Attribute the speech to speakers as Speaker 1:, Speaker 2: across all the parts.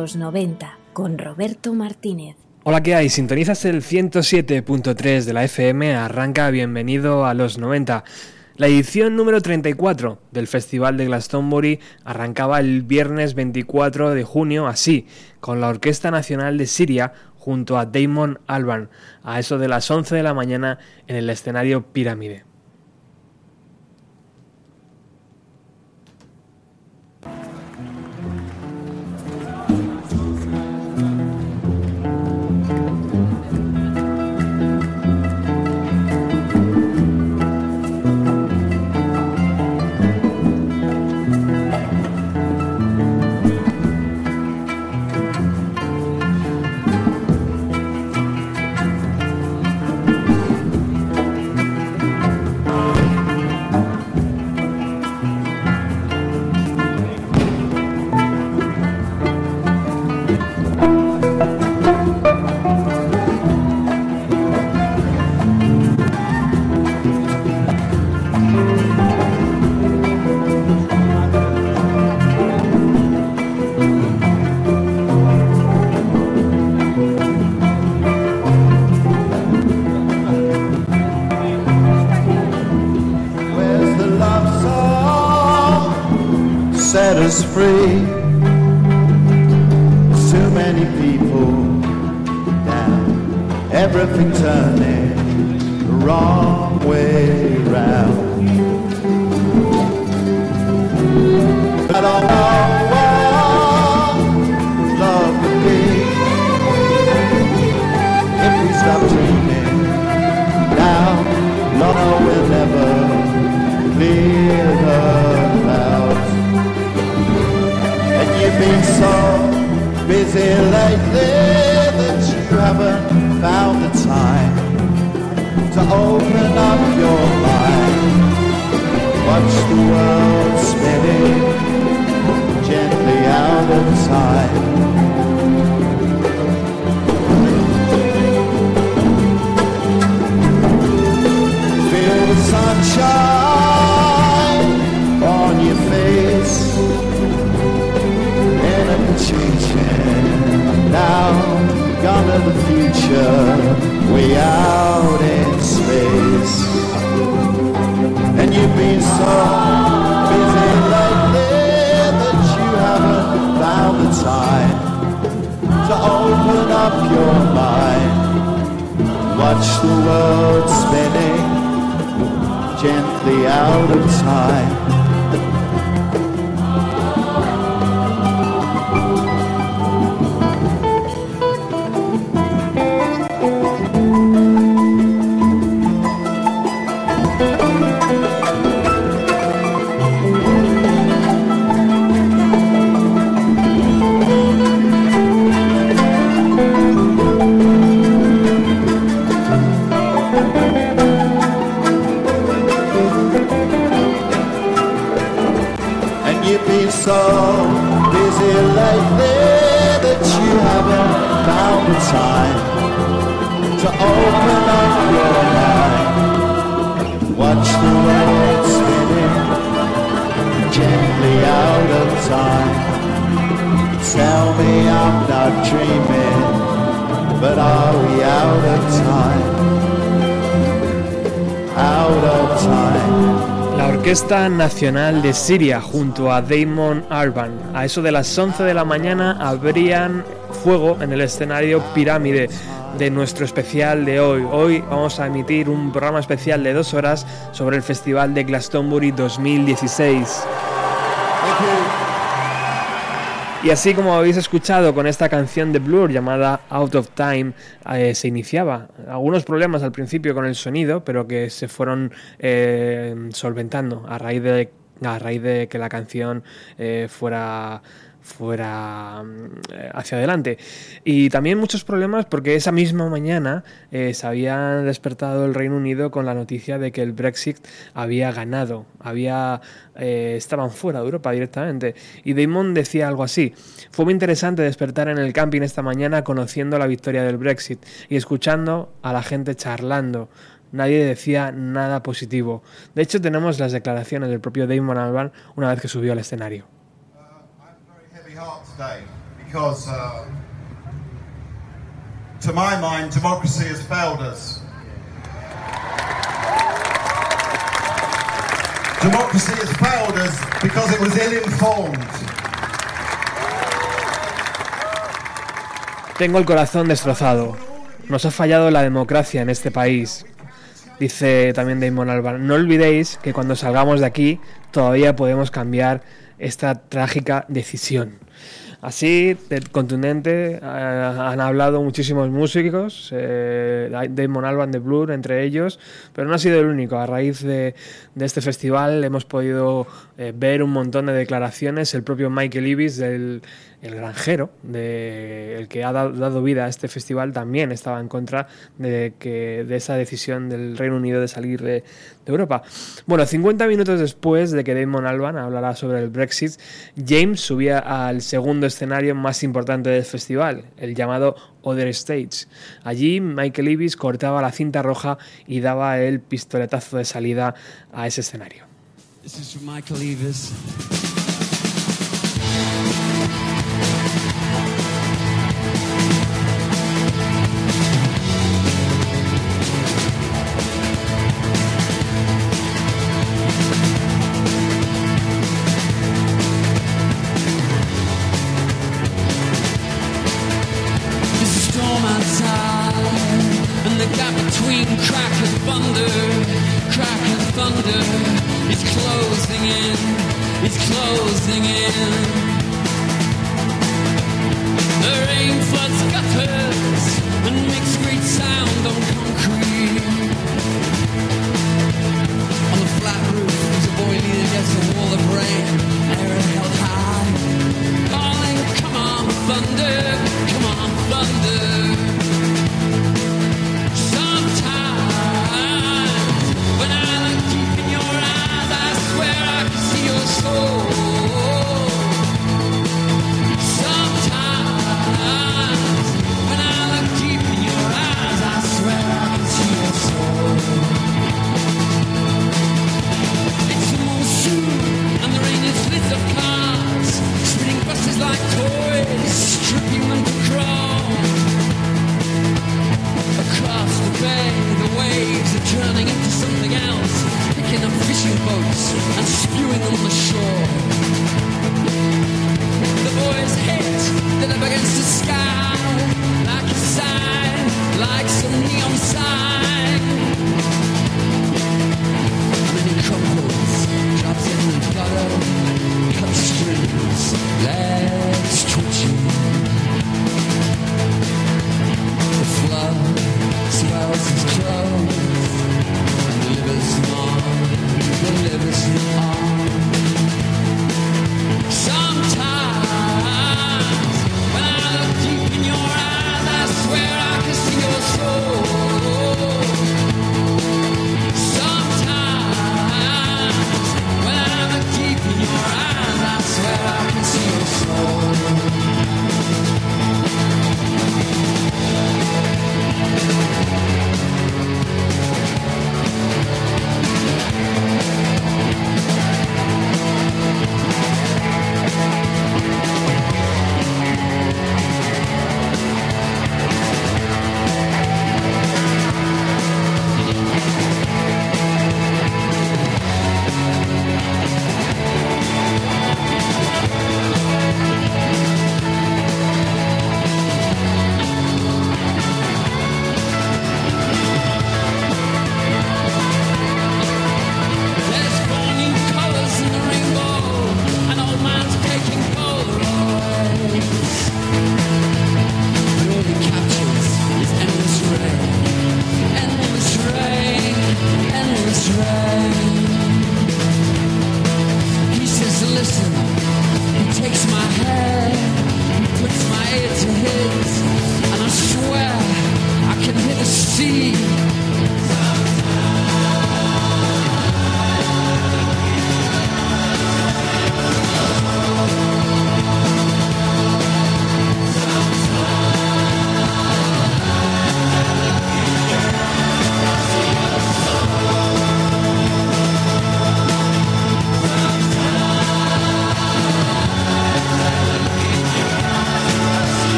Speaker 1: los 90 con Roberto Martínez.
Speaker 2: Hola, ¿qué hay? Sintonizas el 107.3 de la FM, arranca Bienvenido a los 90. La edición número 34 del Festival de Glastonbury arrancaba el viernes 24 de junio así, con la Orquesta Nacional de Siria junto a Damon Albarn, a eso de las 11 de la mañana en el escenario Pirámide.
Speaker 3: Us free. Too many people down, everything turning the wrong way round. I don't know so busy lately that you haven't found the time to open up your mind. Watch the world spinning gently out of the sunshine now. Gone to the future, way out in space. And you've been so busy lately that you haven't found the time to open up your mind. Watch the world spinning gently out of time.
Speaker 2: Orquesta Nacional de Siria junto a Damon Albarn. A eso de las 11 de la mañana abrían fuego en el escenario Pirámide de nuestro especial de hoy. Hoy vamos a emitir un programa especial de dos horas sobre el Festival de Glastonbury 2016. Y así como habéis escuchado con esta canción de Blur llamada Out of Time, eh, se iniciaba. Algunos problemas al principio con el sonido, pero que se fueron eh, solventando a raíz de, a raíz de que la canción eh, fuera fuera mm, hacia adelante. Y también muchos problemas porque esa misma mañana eh, se había despertado el Reino Unido con la noticia de que el Brexit había ganado, había, eh, estaban fuera de Europa directamente. Y Damon decía algo así, fue muy interesante despertar en el camping esta mañana conociendo la victoria del Brexit y escuchando a la gente charlando. Nadie decía nada positivo. De hecho, tenemos las declaraciones del propio Damon Albarn una vez que subió al escenario.
Speaker 4: Today because, uh, to my mind, democracy has failed us. Democracy has failed us because it was ill-informed.
Speaker 2: Tengo el corazón destrozado. Nos ha fallado la democracia en este país. Dice también Damon Albarn. No olvidéis que cuando salgamos de aquí todavía podemos cambiar esta trágica decisión. Así, de contundente, eh, han hablado muchísimos músicos, eh, Damon Albarn de Blur entre ellos, pero no ha sido el único. A raíz de, de este festival hemos podido eh, ver un montón de declaraciones. El propio Michael Ibis, del el granjero, de, el que ha dado, vida a este festival, también estaba en contra de, que, de esa decisión del Reino Unido de salir de, Europa. Bueno, 50 minutos después de que Damon Albarn hablara sobre el Brexit, James subía al segundo escenario más importante del festival, el llamado Other Stage. Allí Michael Ibis cortaba la cinta roja y daba el pistoletazo de salida a ese escenario.
Speaker 5: This is from Michael Eavis.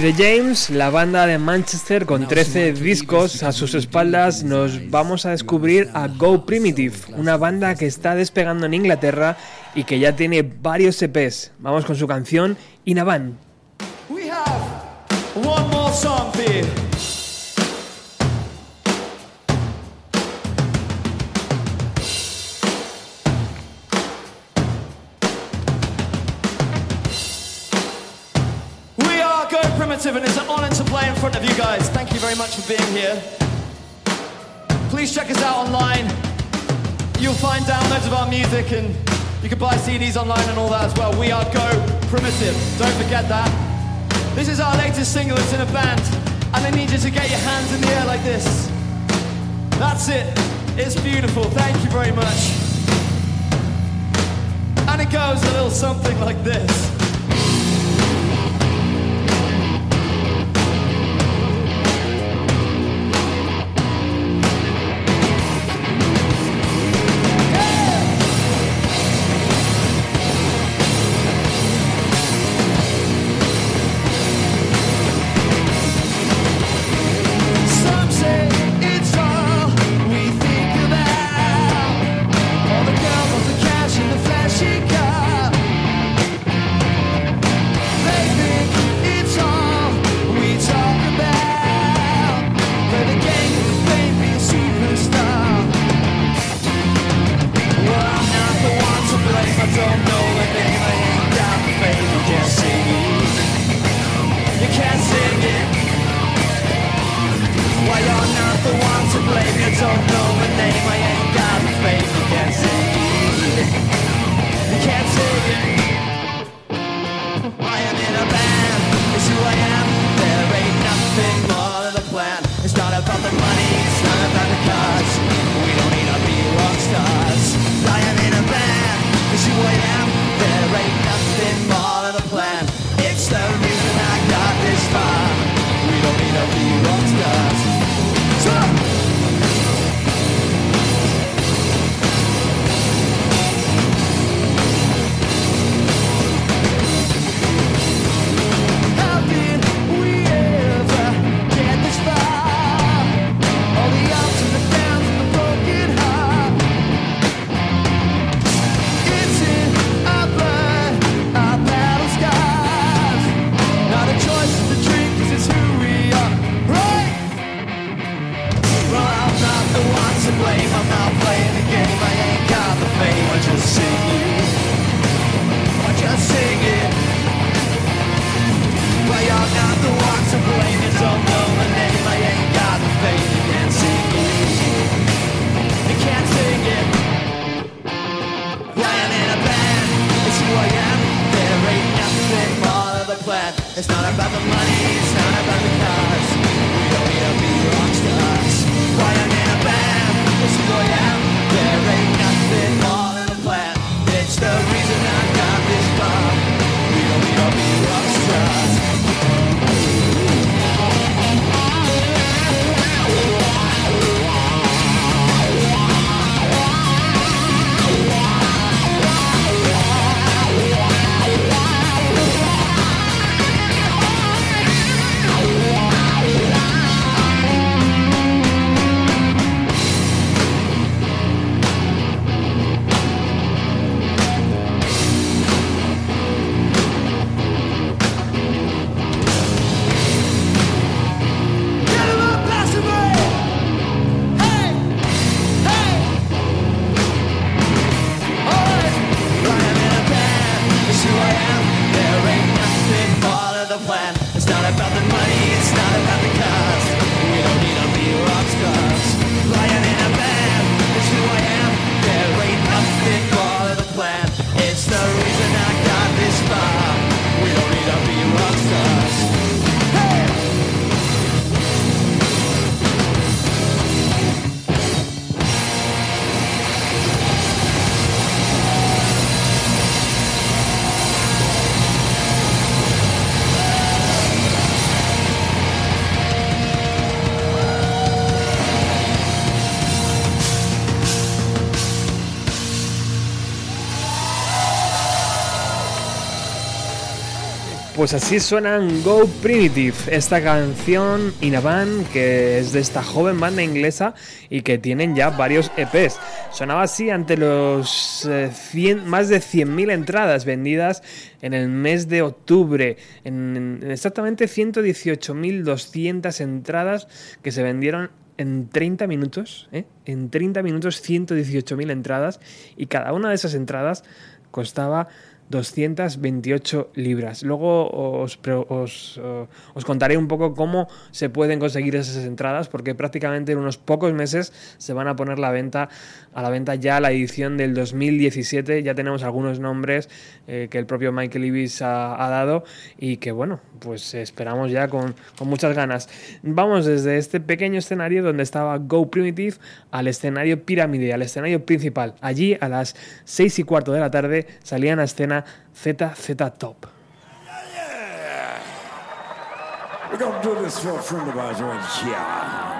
Speaker 5: The
Speaker 2: James, la banda de Manchester con 13 discos a sus espaldas, nos vamos a descubrir a Go Primitive, una banda que está despegando en Inglaterra y que ya tiene varios EPs. Vamos con su canción Inavan.
Speaker 6: very much for being here. Please check us out online. You'll find downloads of our music and you can buy CDs online and all that as well. We are Go Primitive. Don't forget that. This is our latest single. It's in a band. And I need you to get your hands in the air like this. That's it. It's beautiful. Thank you very much. And it goes a little something like this.
Speaker 2: Pues así suenan Go Primitive, esta canción in a que es de esta joven banda inglesa y que tienen ya varios EPs. Sonaba así ante los eh, 100 más de 100.000 entradas vendidas en el mes de octubre, en, en exactamente 118.200 entradas que se vendieron en 30 minutos, ¿eh? en 30 minutos 118.000 entradas y cada una de esas entradas costaba 228 libras. Luego os, os, eh, os contaré un poco cómo se pueden conseguir esas entradas, porque prácticamente en unos pocos meses se van a poner la venta, a la venta ya la edición del 2017. Ya tenemos algunos nombres eh, que el propio Michael Ibis ha, ha dado y que bueno, pues esperamos ya con, con muchas ganas. Vamos desde este pequeño escenario donde estaba Go Primitive al escenario pirámide, al escenario principal. Allí a las 6 y cuarto de la tarde salían a escena ZZ Top.
Speaker 7: We're gonna do this for a friend of ours right here.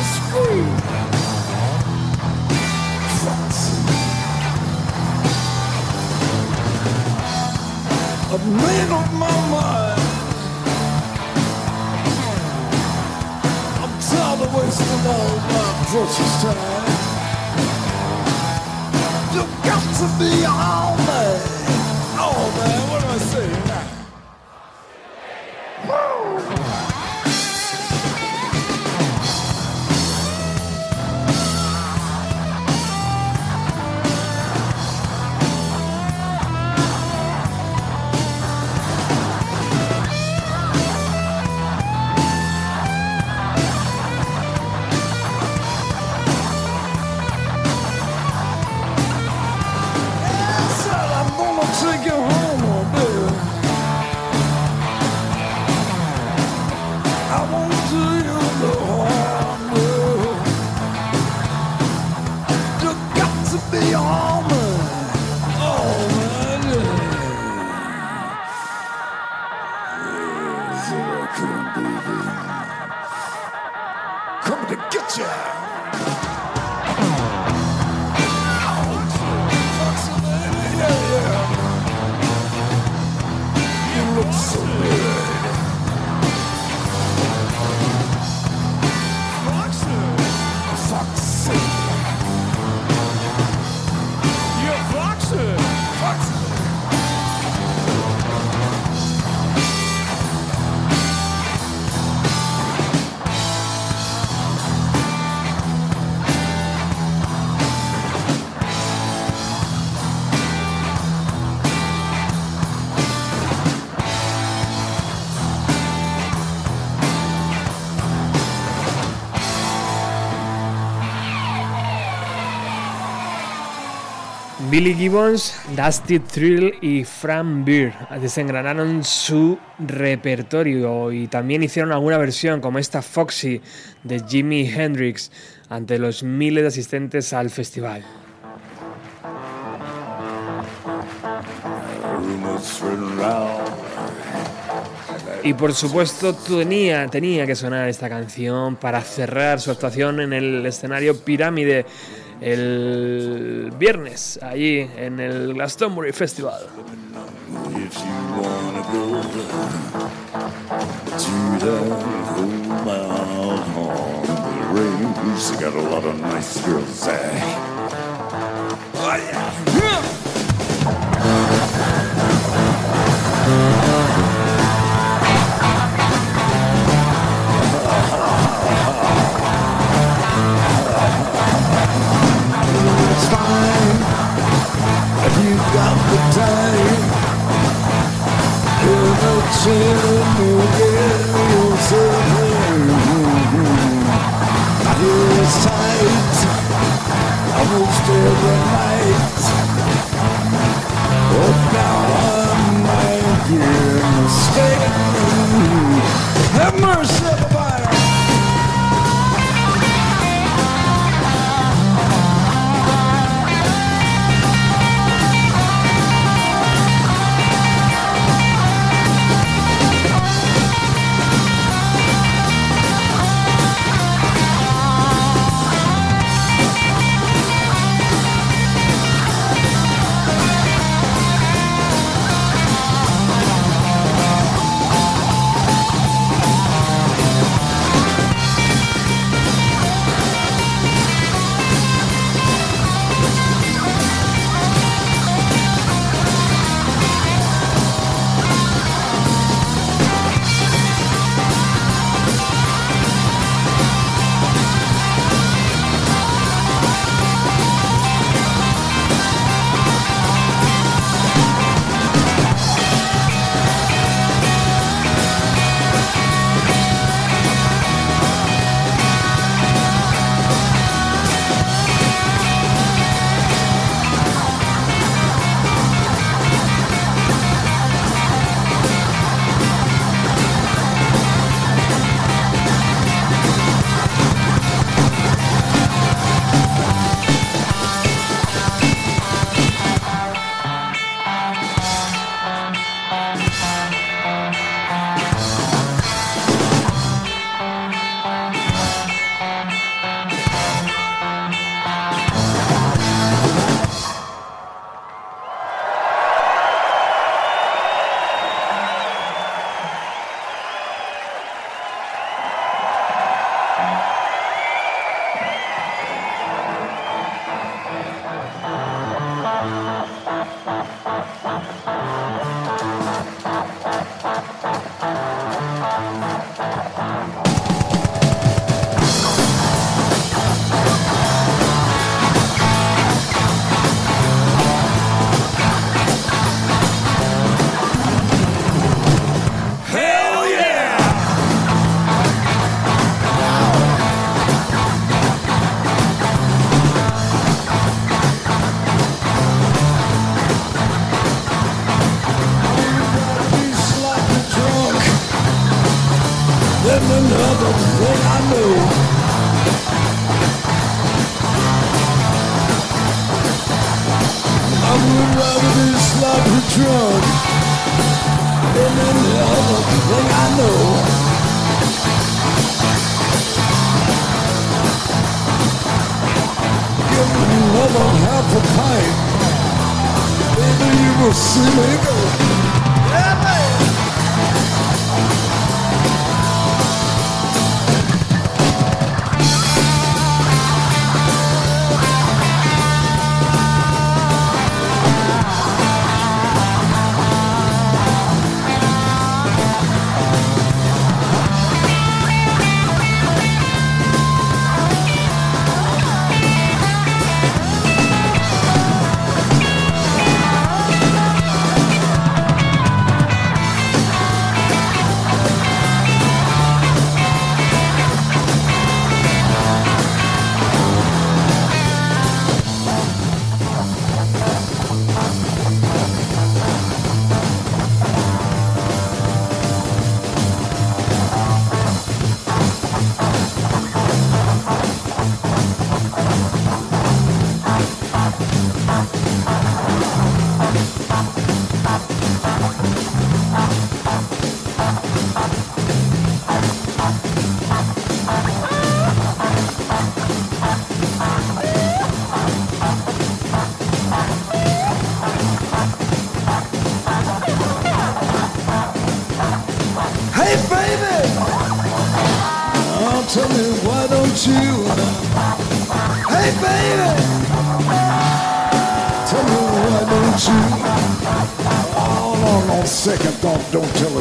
Speaker 7: I've made up my mind. I'm tired of wasting all my precious time. You've got to be all man.
Speaker 2: Billy Gibbons, Dusty Thrill y Fran Beer desengranaron su repertorio y también hicieron alguna versión como esta Foxy de Jimi Hendrix ante los miles de asistentes al festival. Y por supuesto tenía, tenía que sonar esta canción para cerrar su actuación en el escenario Pirámide el viernes allí en el Glastonbury Festival.
Speaker 7: got the time. You're not chilling, you get tight. I hear a sight Almost every night. But now I'm my a mistake Have mercy.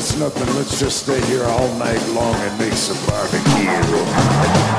Speaker 7: Us nothing. Let's just stay here all night long and make some barbecue.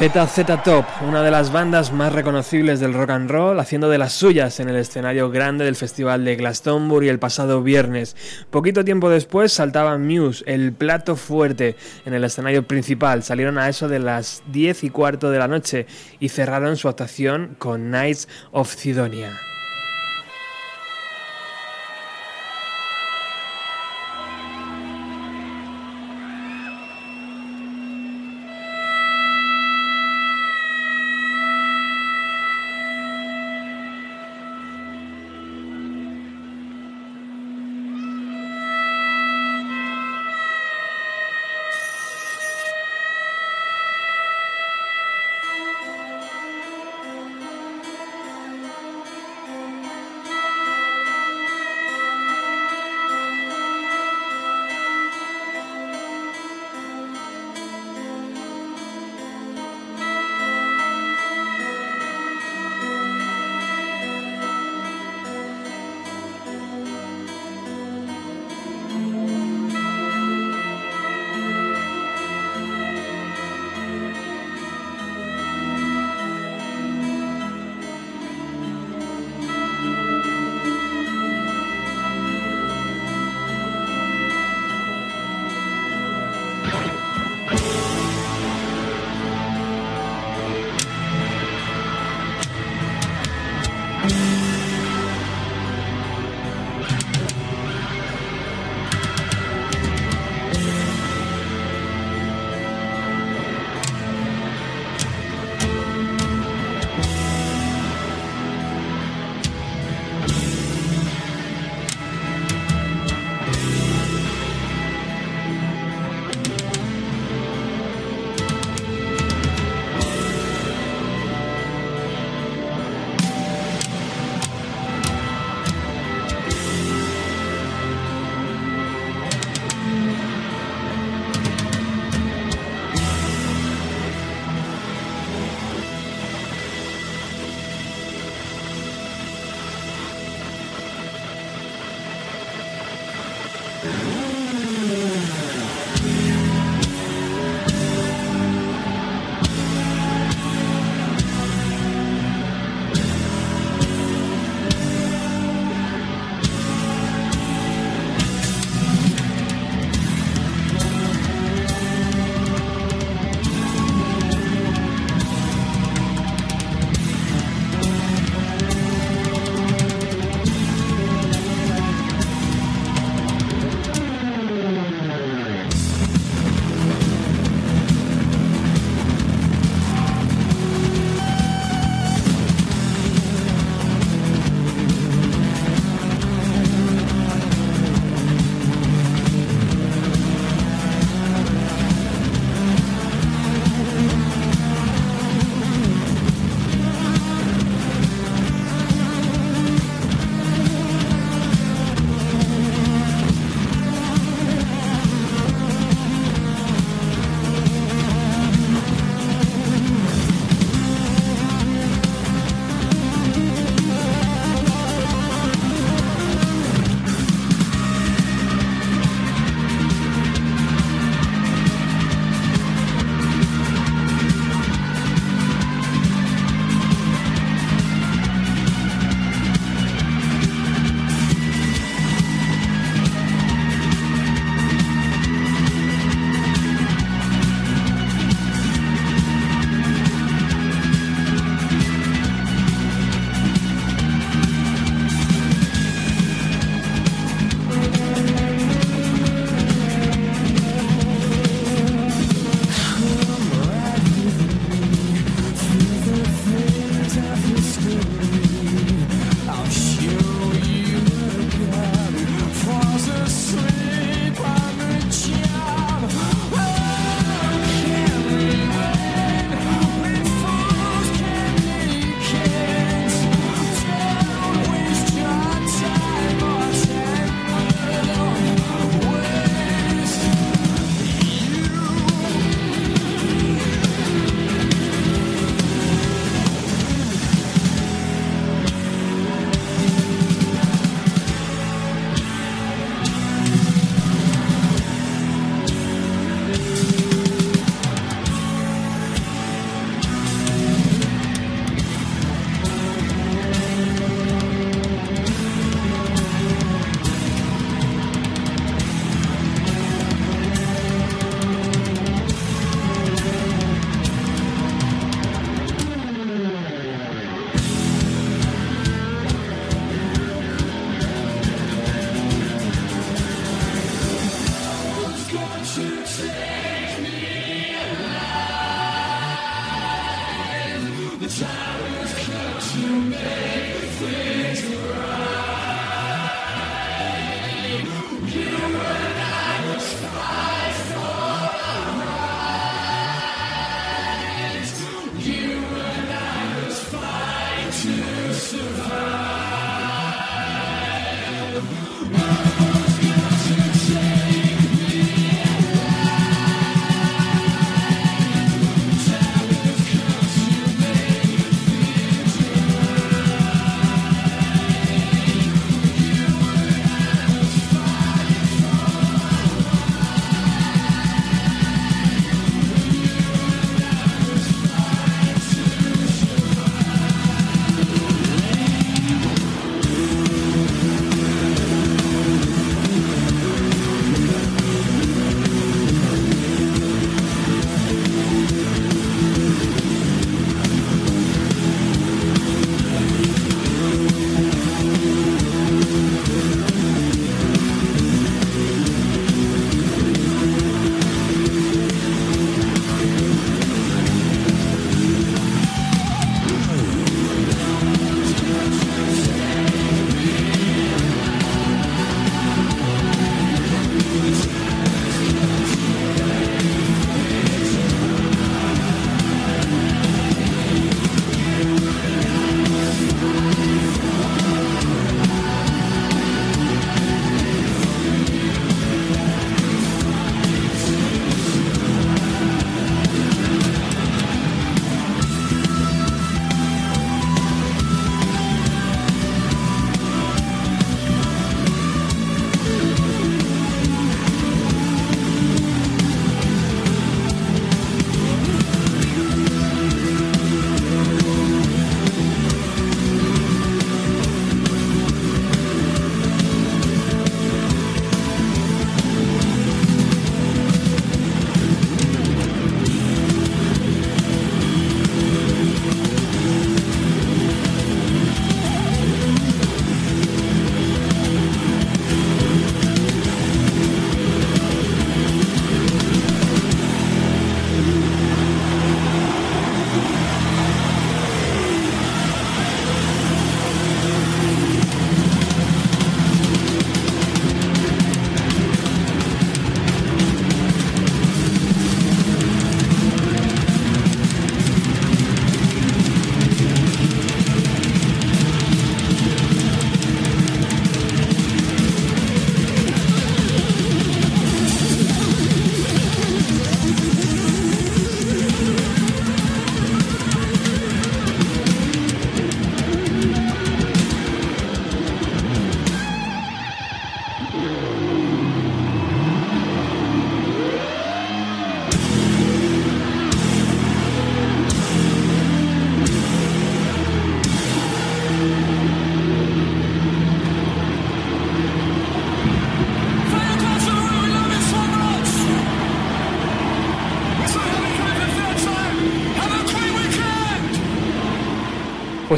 Speaker 2: ZZ Top, una de las bandas más reconocibles del rock and roll, haciendo de las suyas en el escenario grande del Festival de Glastonbury el pasado viernes. Poquito tiempo después saltaba Muse, el plato fuerte, en el escenario principal. Salieron a eso de las 10 y cuarto de la noche y cerraron su actuación con Knights of Sidonia.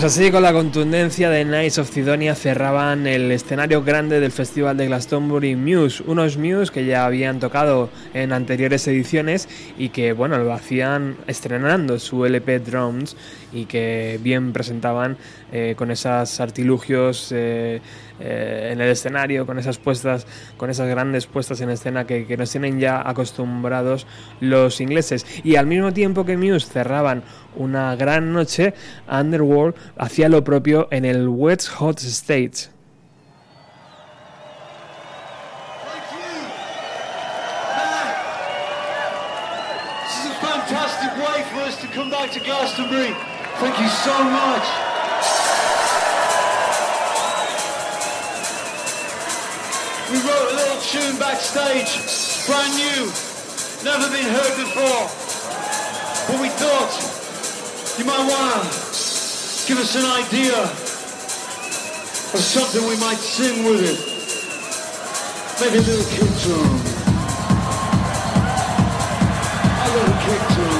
Speaker 2: Pues así con la contundencia de Knights of Sidonia cerraban el escenario grande del Festival de Glastonbury Muse, unos Muse que ya habían tocado en anteriores ediciones y que bueno, lo hacían estrenando su LP Drums y que bien presentaban eh, con esos artilugios eh, eh, en el escenario, con esas puestas, con esas grandes puestas en escena que, que nos tienen ya acostumbrados los ingleses. Y al mismo tiempo que Muse cerraban una gran noche, Underworld hacía lo propio en el West Hot Stage.
Speaker 8: To Glastonbury. Thank you so much. We wrote a little tune backstage, brand new, never been heard before. But we thought you might want to give us an idea of something we might sing with it. Maybe a little kick drum. A little kick drum.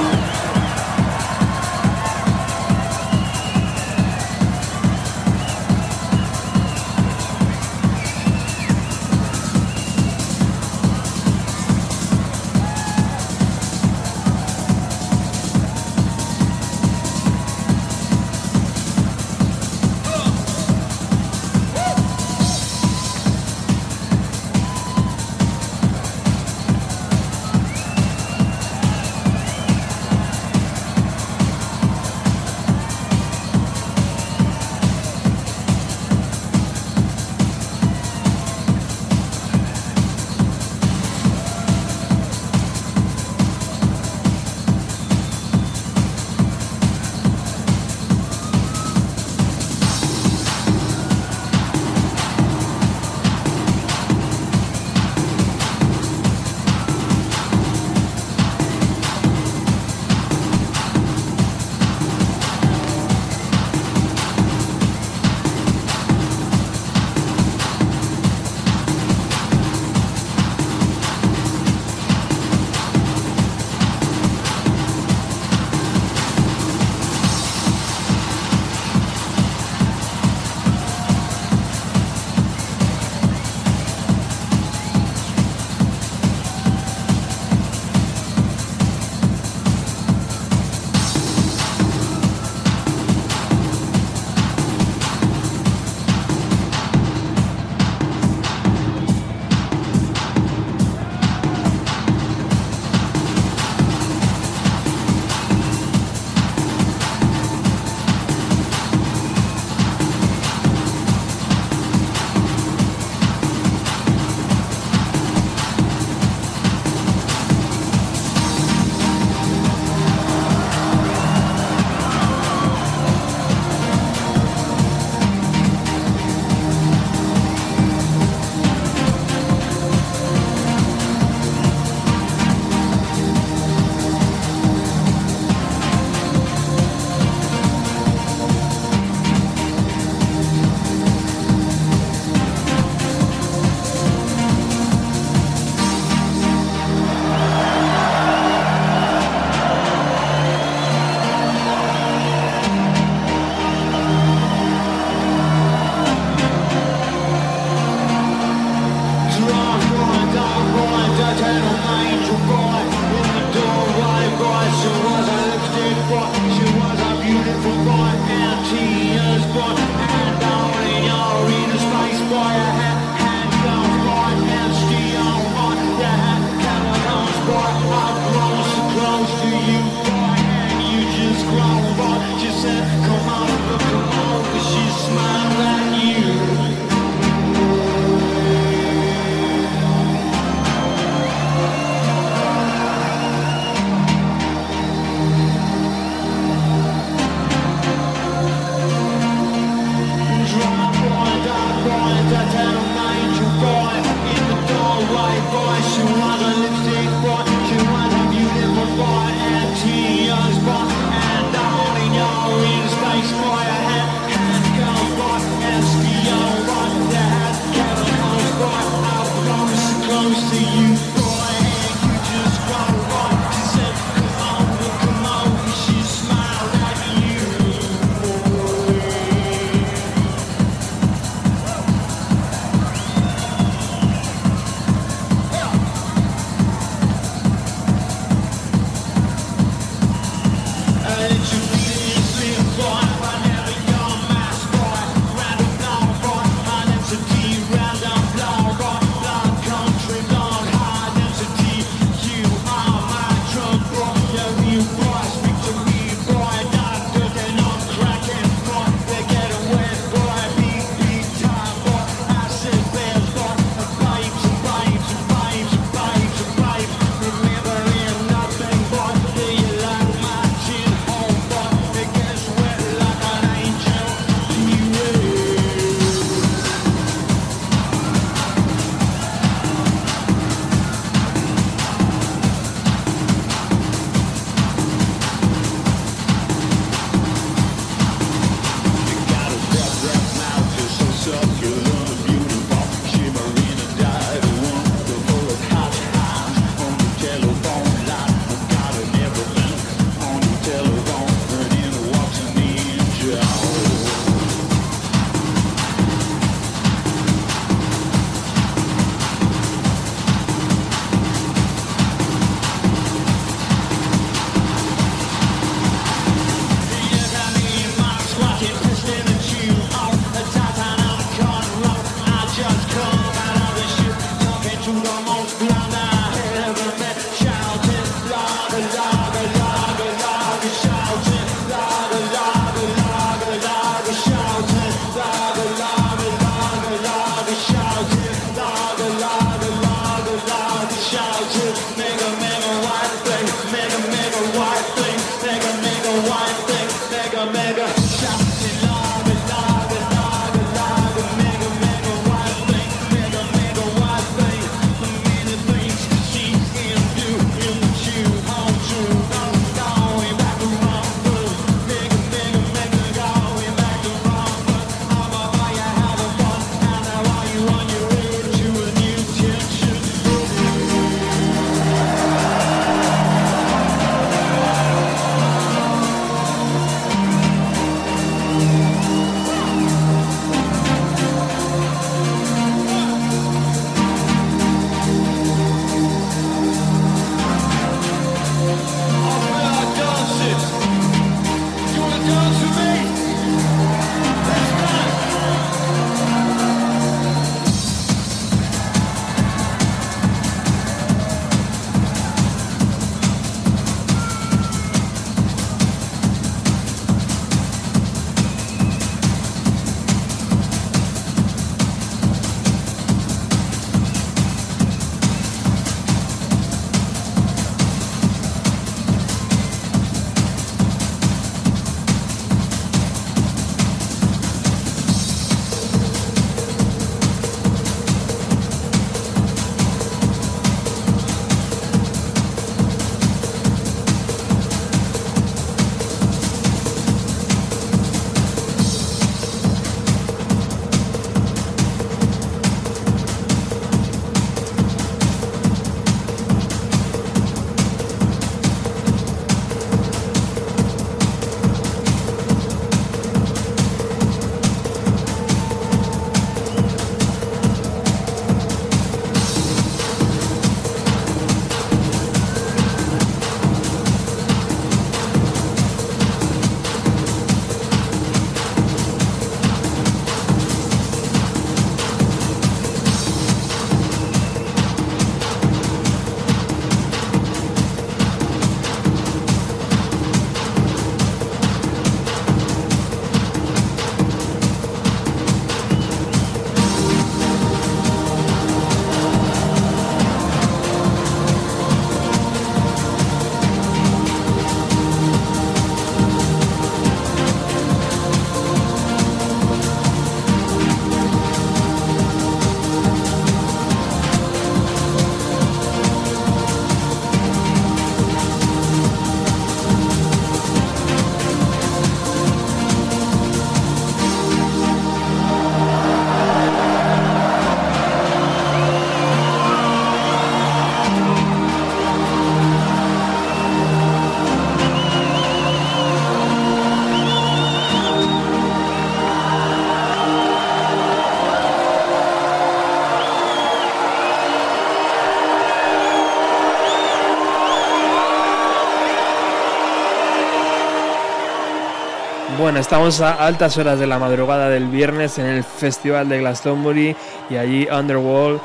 Speaker 2: Estamos a altas horas de la madrugada del viernes en el Festival de Glastonbury y allí Underworld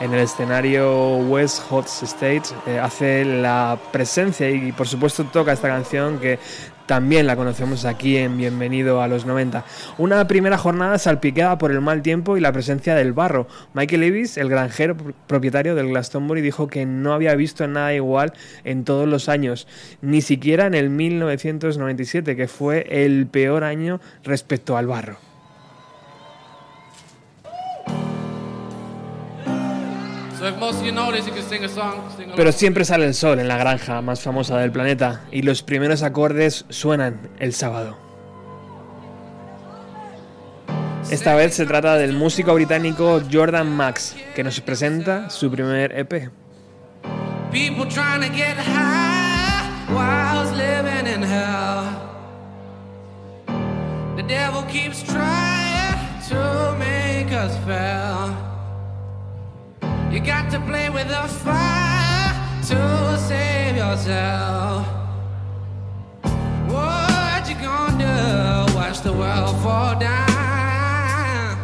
Speaker 2: en el escenario West Hot Stage eh, hace la presencia y por supuesto toca esta canción que también la conocemos aquí en Bienvenido a los 90. Una primera jornada salpicada por el mal tiempo y la presencia del barro. Michael Levis, el granjero propietario del Glastonbury, dijo que no había visto nada igual en todos los años, ni siquiera en el 1997, que fue el peor año respecto al barro. Pero siempre sale el sol en la granja más famosa del planeta y los primeros acordes suenan el sábado. Esta vez se trata del músico británico Jordan Max, que nos presenta su primer EP.
Speaker 9: The devil keeps trying to make us fail. You got to play with the fire to save yourself. What you gonna do? Watch the world fall down.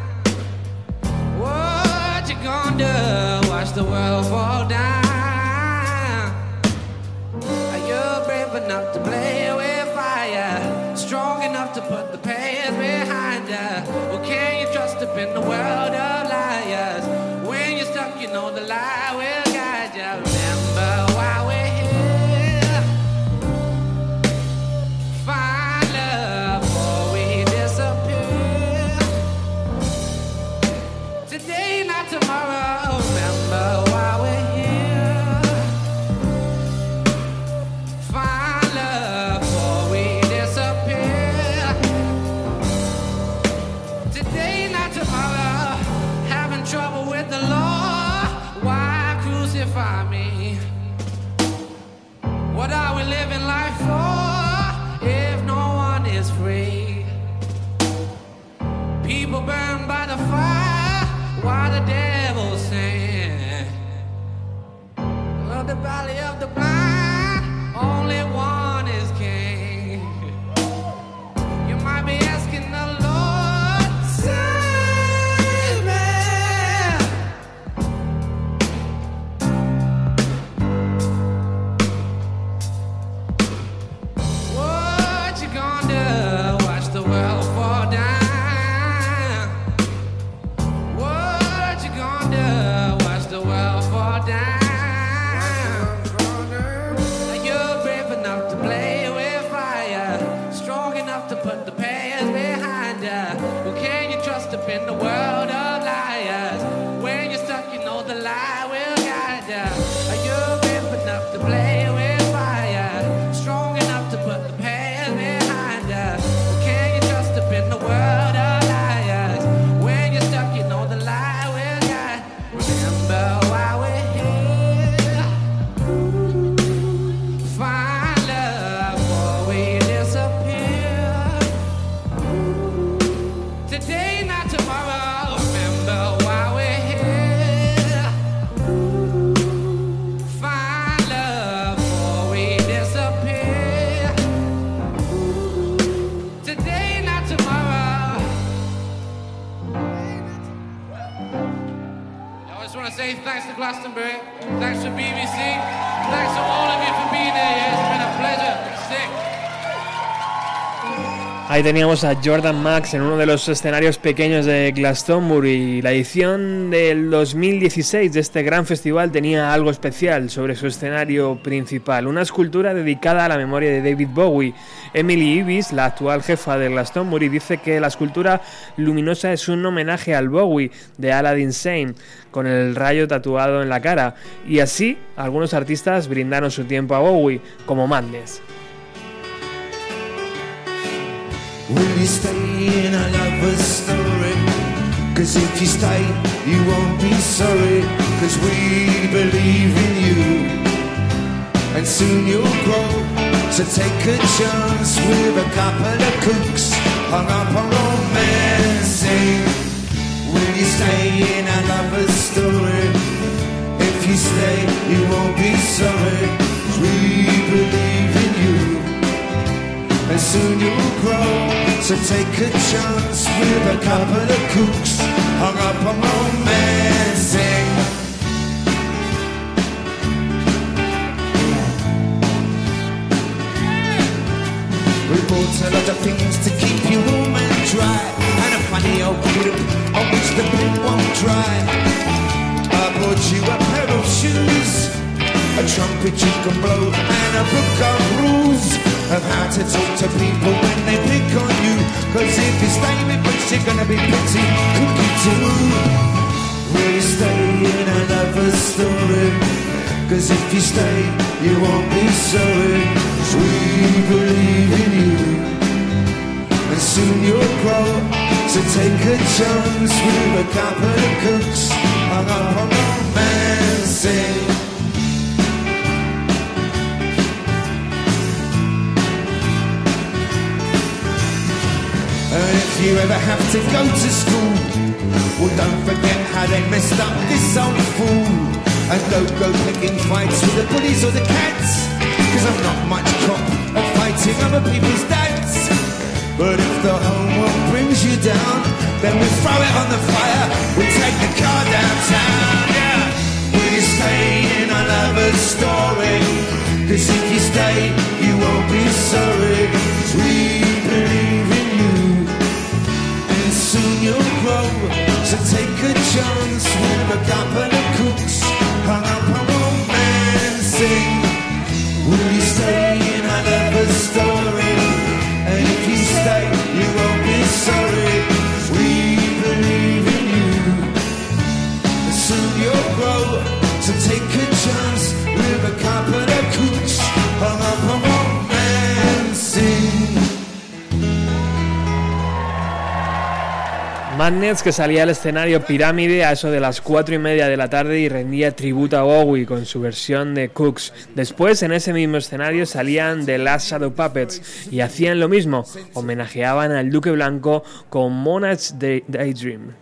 Speaker 9: What you gonna do? Watch the world fall down. Are you brave enough to play with fire? Strong enough to put the past behind you? Or can you trust up in the world you know the lie Of the
Speaker 2: teníamos a Jordan Max en uno de los escenarios pequeños de Glastonbury. La edición del 2016 de este gran festival tenía algo especial sobre su escenario principal, una escultura dedicada a la memoria de David Bowie. Emily Ibis, la actual jefa de Glastonbury, dice que la escultura luminosa es un homenaje al Bowie de Aladdin Sane, con el rayo tatuado en la cara, y así algunos artistas brindaron su tiempo a Bowie, como Madness.
Speaker 3: Will you stay in a lover's story? Cause if you stay, you won't be sorry. Cause we believe in you. And soon you'll grow. So take a chance with a couple of cooks. Hung up on romancing. Will you stay in a lover's story? If you stay, you won't be sorry. 'Cause we believe and soon you'll grow. So take a chance with a couple of cooks hung up on romancing. We bought a lot of things to keep you warm and dry, and a funny old grip on which the pin won't dry. I bought you a pair of shoes, a trumpet you can blow, and a book of rules of how to talk to people when they pick on you. Cause if you stay with Brits, you're gonna be pretty cookie too. Will you stay in another story? Cause if you stay, you won't be sorry. 'Cause we believe in you. And soon you'll grow. So take a chance with a couple of cooks hung up on. And if you ever have to go to school, well, don't forget how they messed up this old fool. And don't go picking fights with the bullies or the cats. Cause I'm not much cop at fighting other people's dads. But if the homework brings you down, then we throw it on the fire. We take the car downtown, yeah. You stay in our lover's story? Cause if you stay, you won't be sorry. 'Cause chance with a couple of cooks hung up on romancing. Will you stay in our
Speaker 2: Madness que salía al escenario Pirámide a eso de las cuatro y media de la tarde y rendía tributo a Bowie con su versión de Cooks. Después en ese mismo escenario salían The Last Shadow Puppets y hacían lo mismo, homenajeaban al Duque Blanco con Monarch's Day- Daydream.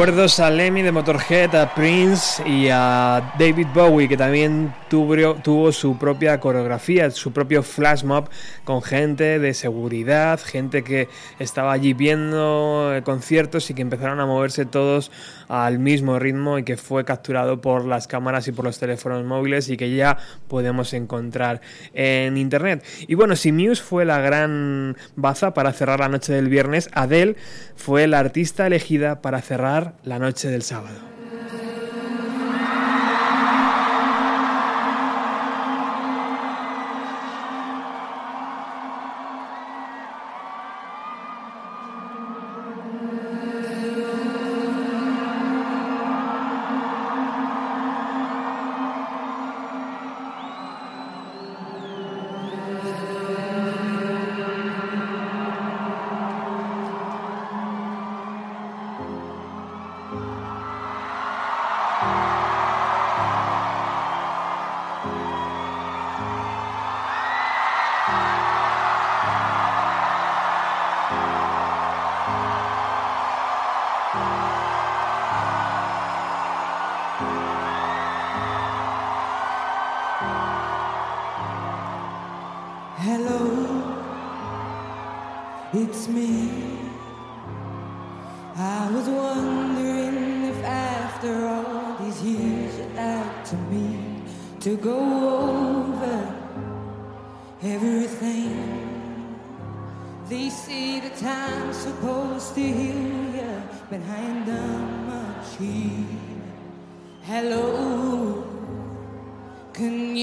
Speaker 2: Recuerdos a Lemmy de Motorhead, a Prince y a David Bowie, que también tuvo, tuvo su propia coreografía, su propio flash mob con gente de seguridad, gente que estaba allí viendo eh, conciertos y que empezaron a moverse todos al mismo ritmo y que fue capturado por las cámaras y por los teléfonos móviles y que ya podemos encontrar en internet. Y bueno, si Muse fue la gran baza para cerrar la noche del viernes, Adele fue la artista elegida para cerrar la noche del sábado.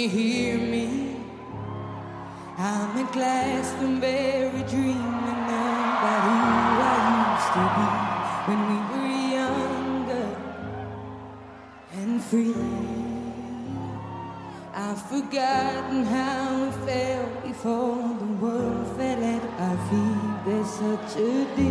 Speaker 10: Hear me? I'm at Glastonbury dreaming about who I used to be when we were younger and free. I've forgotten how it felt before the world fell at our feet. There's such a difference.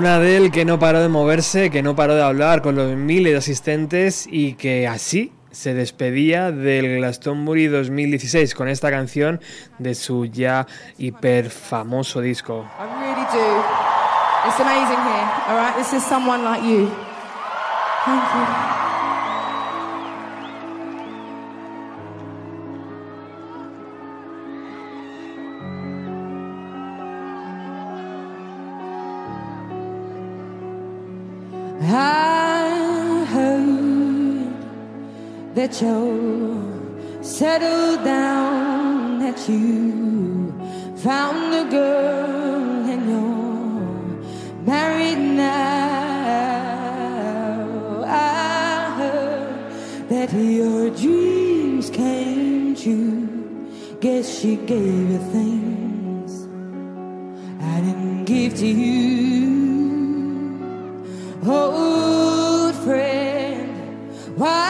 Speaker 2: Un Adele que no paró de moverse, que no paró de hablar con los miles de asistentes y que así se despedía del Glastonbury 2016 con esta canción de su ya hiper famoso disco.
Speaker 10: Thank you. That you settled down, that you found a girl and you're married now. I heard that your dreams came true. Guess she gave you things I didn't give to you. Old friend, why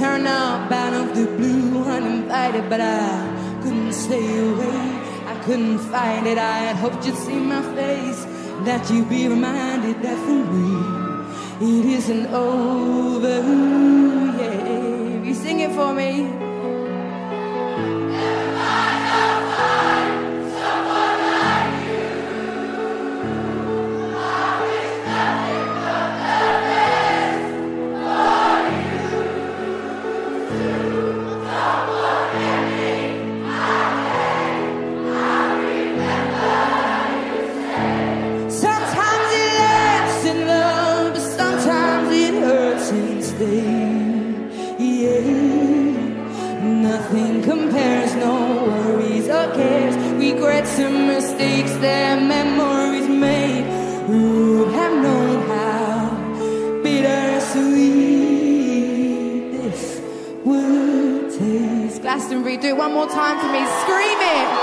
Speaker 10: hate to turn up out of the blue uninvited, but I couldn't stay away. I couldn't find it. I had hoped you'd see my face, that you'd be reminded that for me it isn't over. Yeah, you sing it for me. That memories made. Who have known how bittersweet this would taste? Glastonbury, do it one more time for me. Scream it.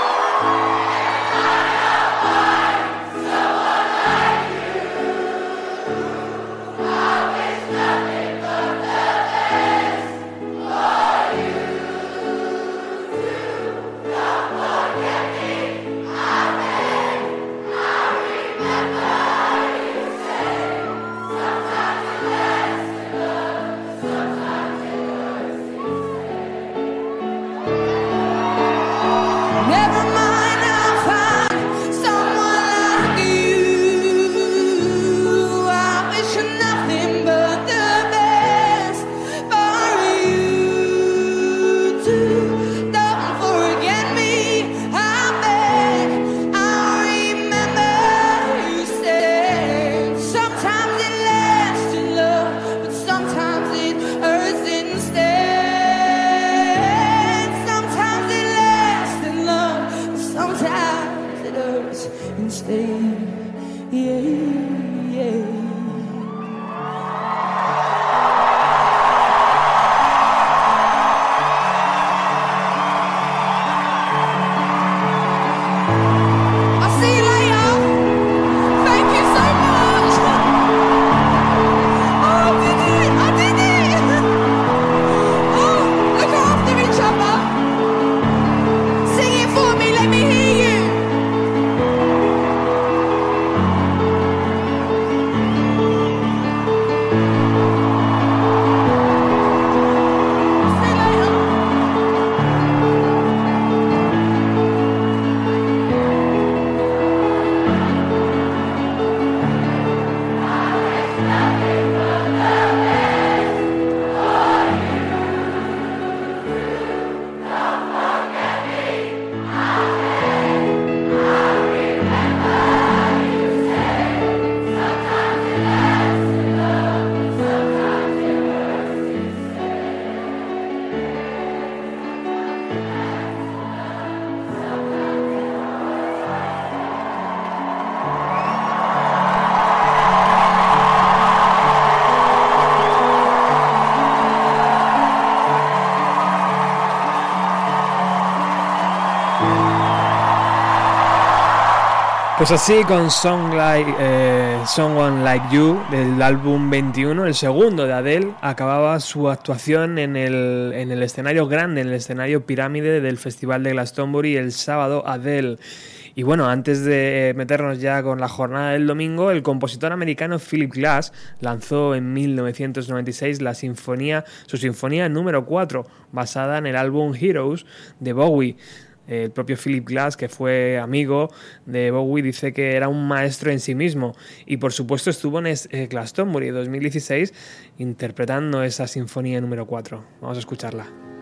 Speaker 2: Pues así con Song like, eh, Someone Like You del álbum 21, el segundo de Adele, acababa su actuación en el, en el escenario grande, en el escenario pirámide del Festival de Glastonbury el sábado Adele. Y bueno, antes de meternos ya con la jornada del domingo, el compositor americano Philip Glass lanzó en 1996 la sinfonía, su sinfonía número 4, basada en el álbum Heroes de Bowie. El propio Philip Glass, que fue amigo de Bowie, dice que era un maestro en sí mismo. Y por supuesto estuvo en eh, Glastonbury 2016 interpretando esa sinfonía número 4. Vamos a escucharla.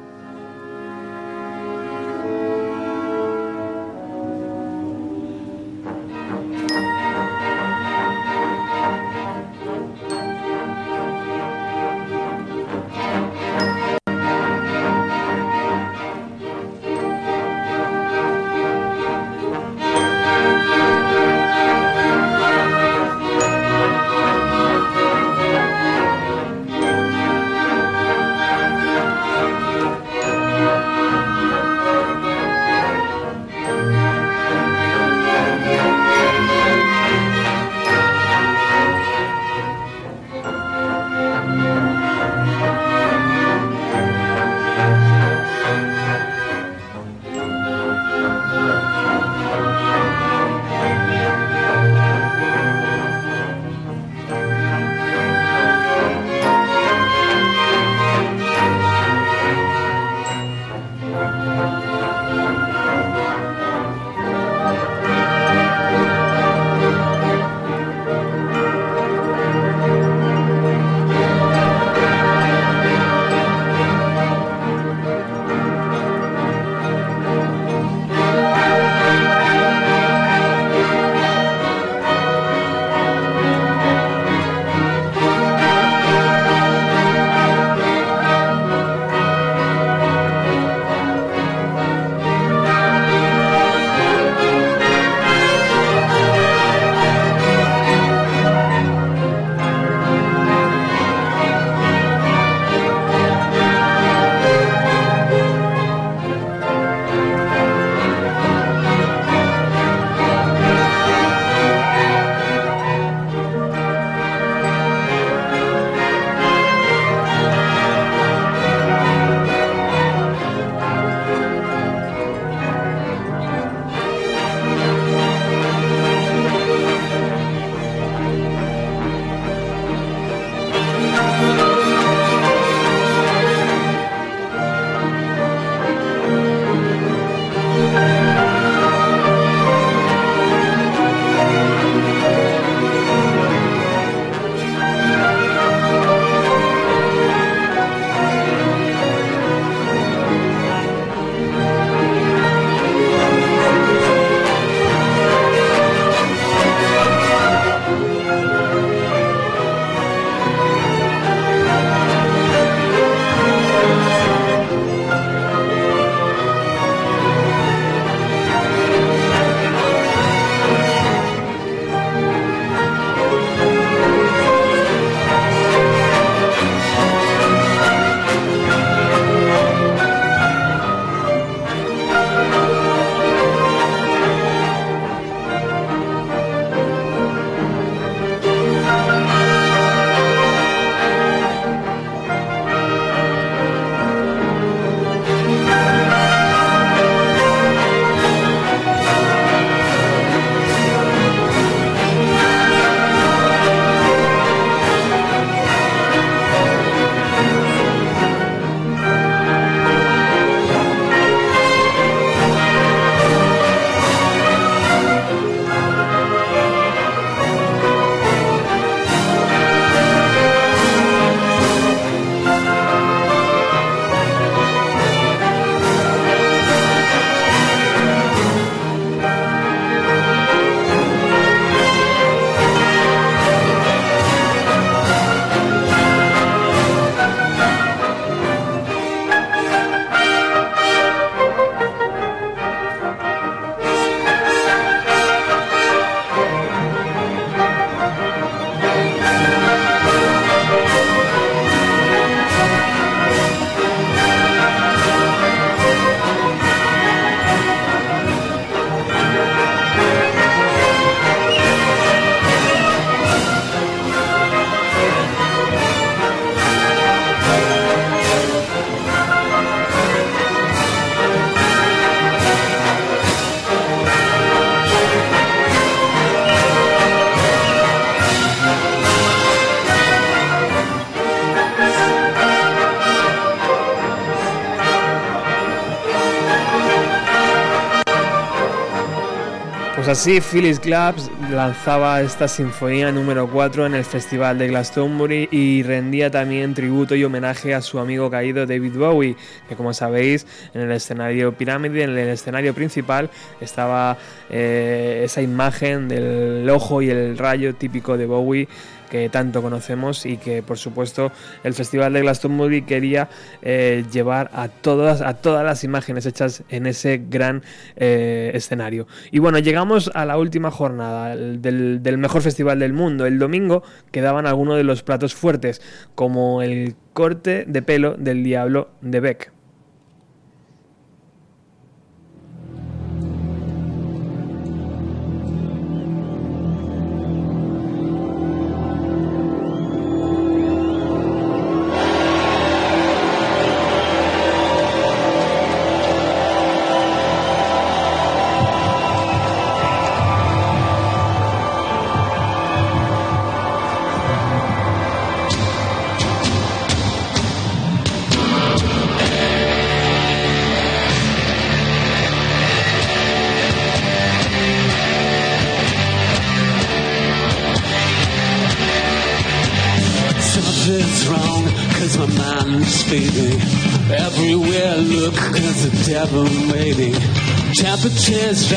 Speaker 2: Así Phyllis Clubs lanzaba esta sinfonía número 4 en el Festival de Glastonbury y rendía también tributo y homenaje a su amigo caído David Bowie, que como sabéis en el escenario pirámide, en el escenario principal estaba eh, esa imagen del ojo y el rayo típico de Bowie que tanto conocemos y que por supuesto el Festival de Glastonbury quería eh, llevar a todas, a todas las imágenes hechas en ese gran eh, escenario. Y bueno, llegamos a la última jornada del, del mejor festival del mundo. El domingo quedaban algunos de los platos fuertes, como el corte de pelo del diablo de Beck.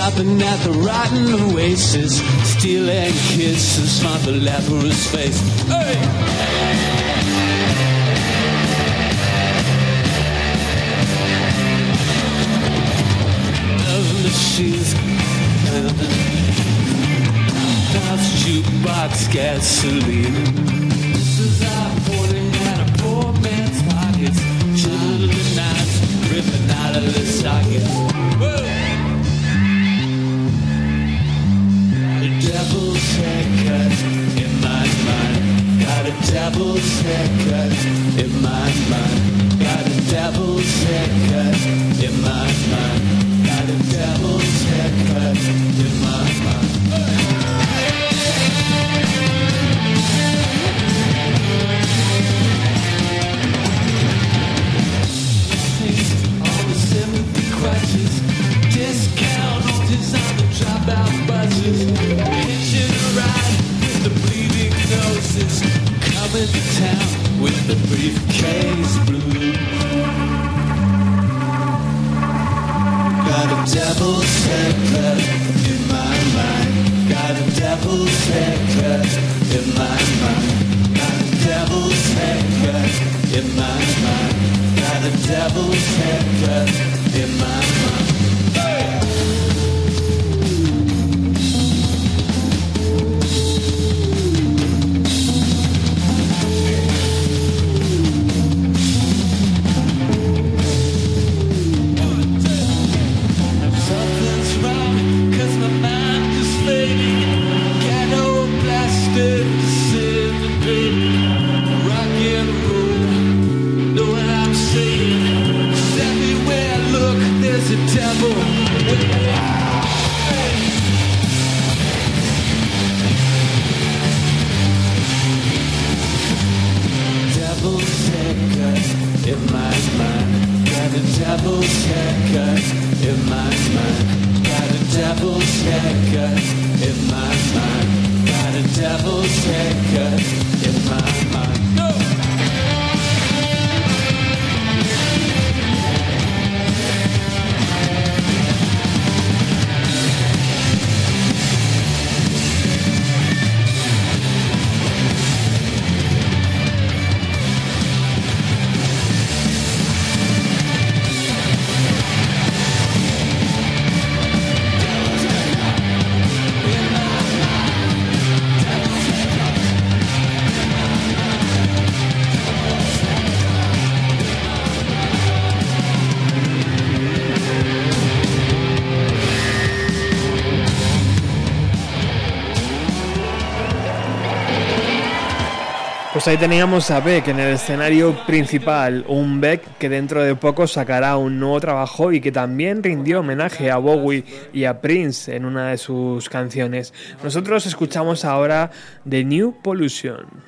Speaker 5: Dropping at the rotten oasis. Stealing kisses from the leprous face. Hey! Love machines. That's jukebox gasoline. Haircut in my mind.
Speaker 2: Pues ahí teníamos a Beck en el escenario principal, un Beck que dentro de poco sacará un nuevo trabajo y que también rindió homenaje a Bowie y a Prince en una de sus canciones. Nosotros escuchamos ahora The New Pollution.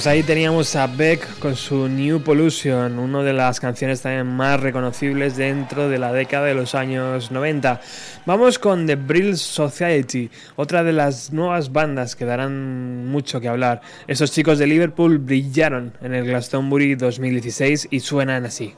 Speaker 10: pues ahí teníamos a Beck con su New Pollution, una de las canciones también más reconocibles dentro de la década de los años 90. Vamos con The Brill Society, otra de las nuevas bandas que darán mucho que hablar. Esos chicos de Liverpool brillaron en el Glastonbury 2016 y suenan así.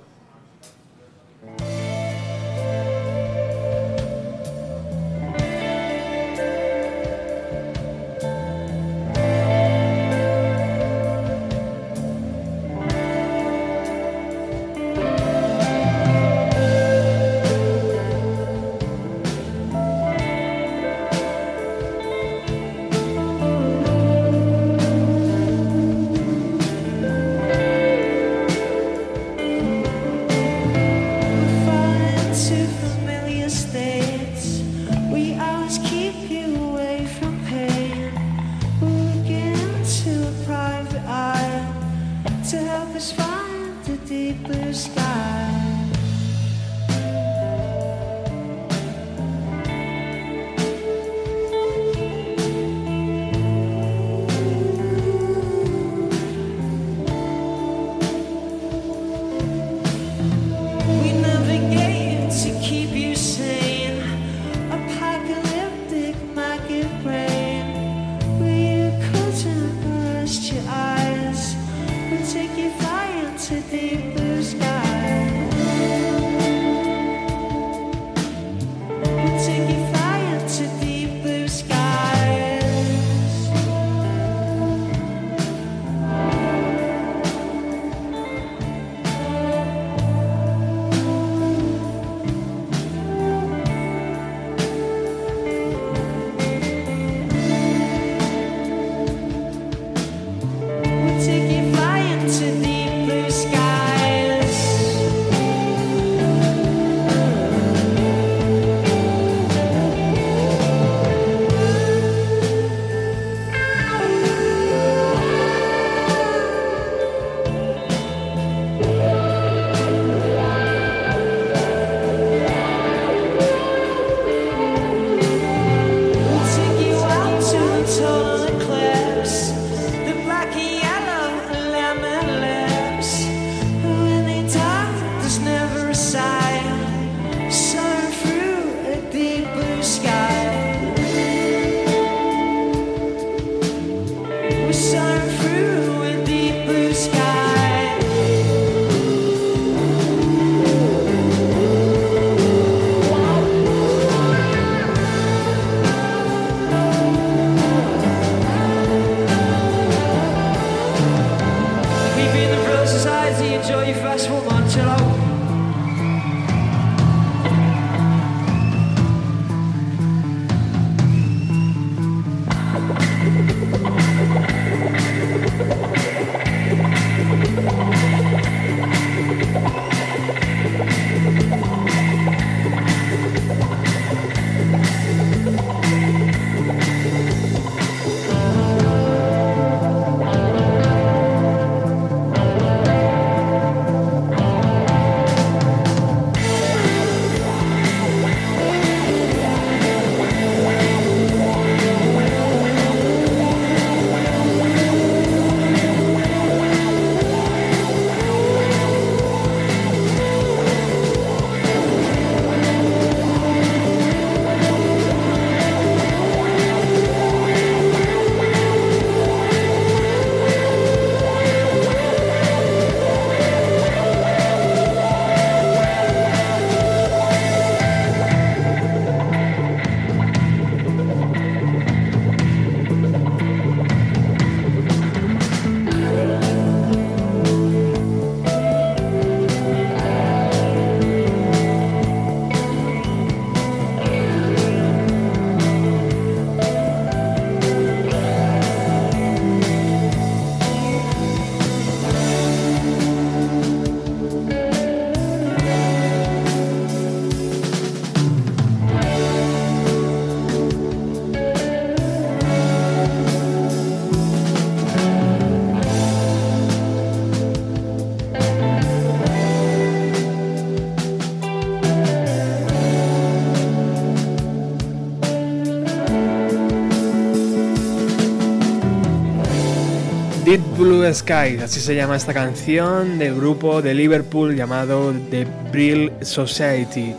Speaker 11: Blue Sky,
Speaker 12: así se llama esta canción del grupo de Liverpool llamado The Brill Society,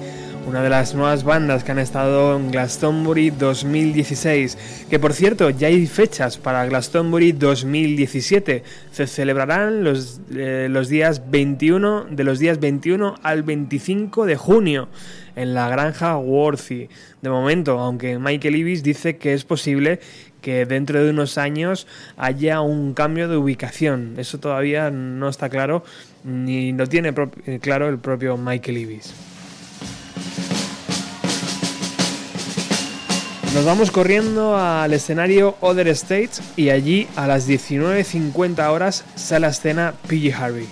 Speaker 12: una de las nuevas bandas que han estado en Glastonbury 2016, que por cierto ya hay fechas para Glastonbury 2017, se celebrarán los, eh, los días 21, de los días 21 al 25 de junio en la granja Worthy. De momento, aunque Michael Ibis dice que es posible que dentro de unos años haya un cambio de ubicación. Eso todavía no está claro, ni lo tiene eh, claro el propio Michael Ibis. Nos vamos corriendo al escenario Other States y allí a las 19.50 horas sale a escena PG Harvey.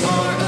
Speaker 13: more.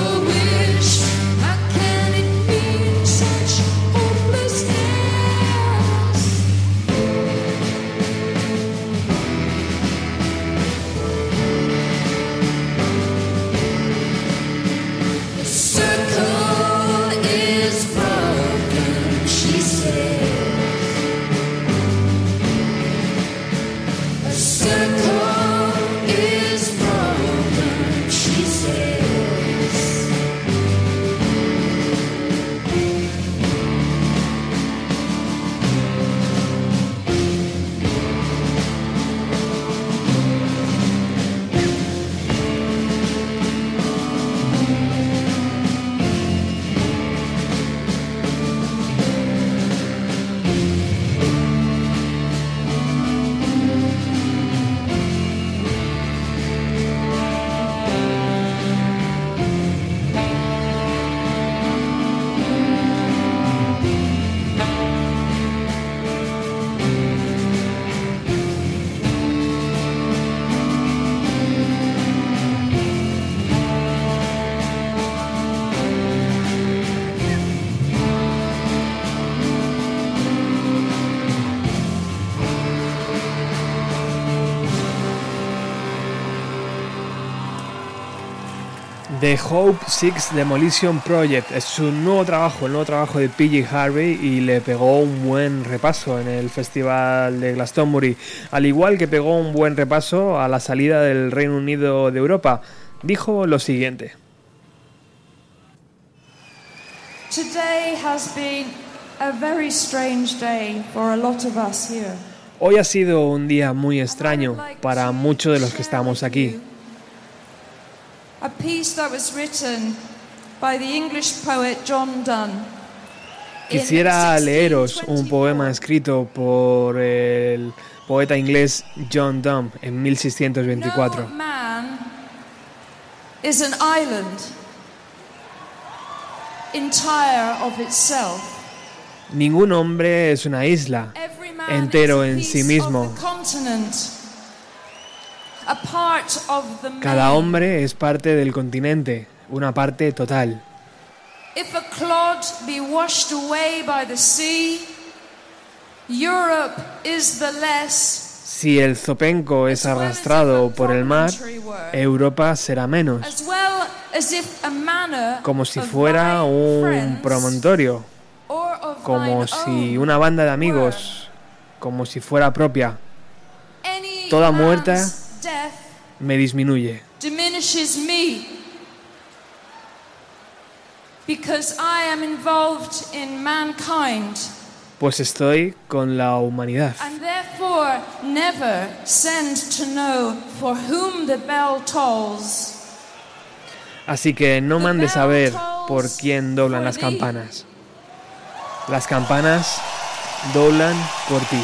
Speaker 13: The
Speaker 12: Hope Six Demolition Project es su nuevo trabajo, el nuevo trabajo de PG Harvey y le pegó un buen repaso en el festival de Glastonbury, al igual que pegó un buen repaso a la salida del Reino Unido de Europa. Dijo lo siguiente.
Speaker 2: Today has been a very strange day for a lot of us here.
Speaker 12: Hoy ha sido un día muy extraño para muchos de los que estamos aquí.
Speaker 2: A piece that was written by the English poet John Donne.
Speaker 12: Quisiera leeros un poema escrito por el poeta inglés John Donne en 1624.
Speaker 2: No man is an island entire of itself.
Speaker 12: Ningún hombre es una isla entero en sí mismo.
Speaker 2: Of the continent, a part of the
Speaker 12: Cada hombre es parte del continente, una parte total.
Speaker 2: If a clod be washed away by the sea, Europe is the less.
Speaker 12: Si el zopenco es arrastrado por el mar, Europa será menos, como si fuera un promontorio, como si una banda de amigos, como si fuera propia. Toda muerta me disminuye,
Speaker 2: diminishes me because I am involved in mankind
Speaker 12: pues estoy con la humanidad.
Speaker 2: and therefore never send to know for whom the bell tolls.
Speaker 12: Así que no mandes a ver por quién doblan las campanas. Las campanas doblan por ti.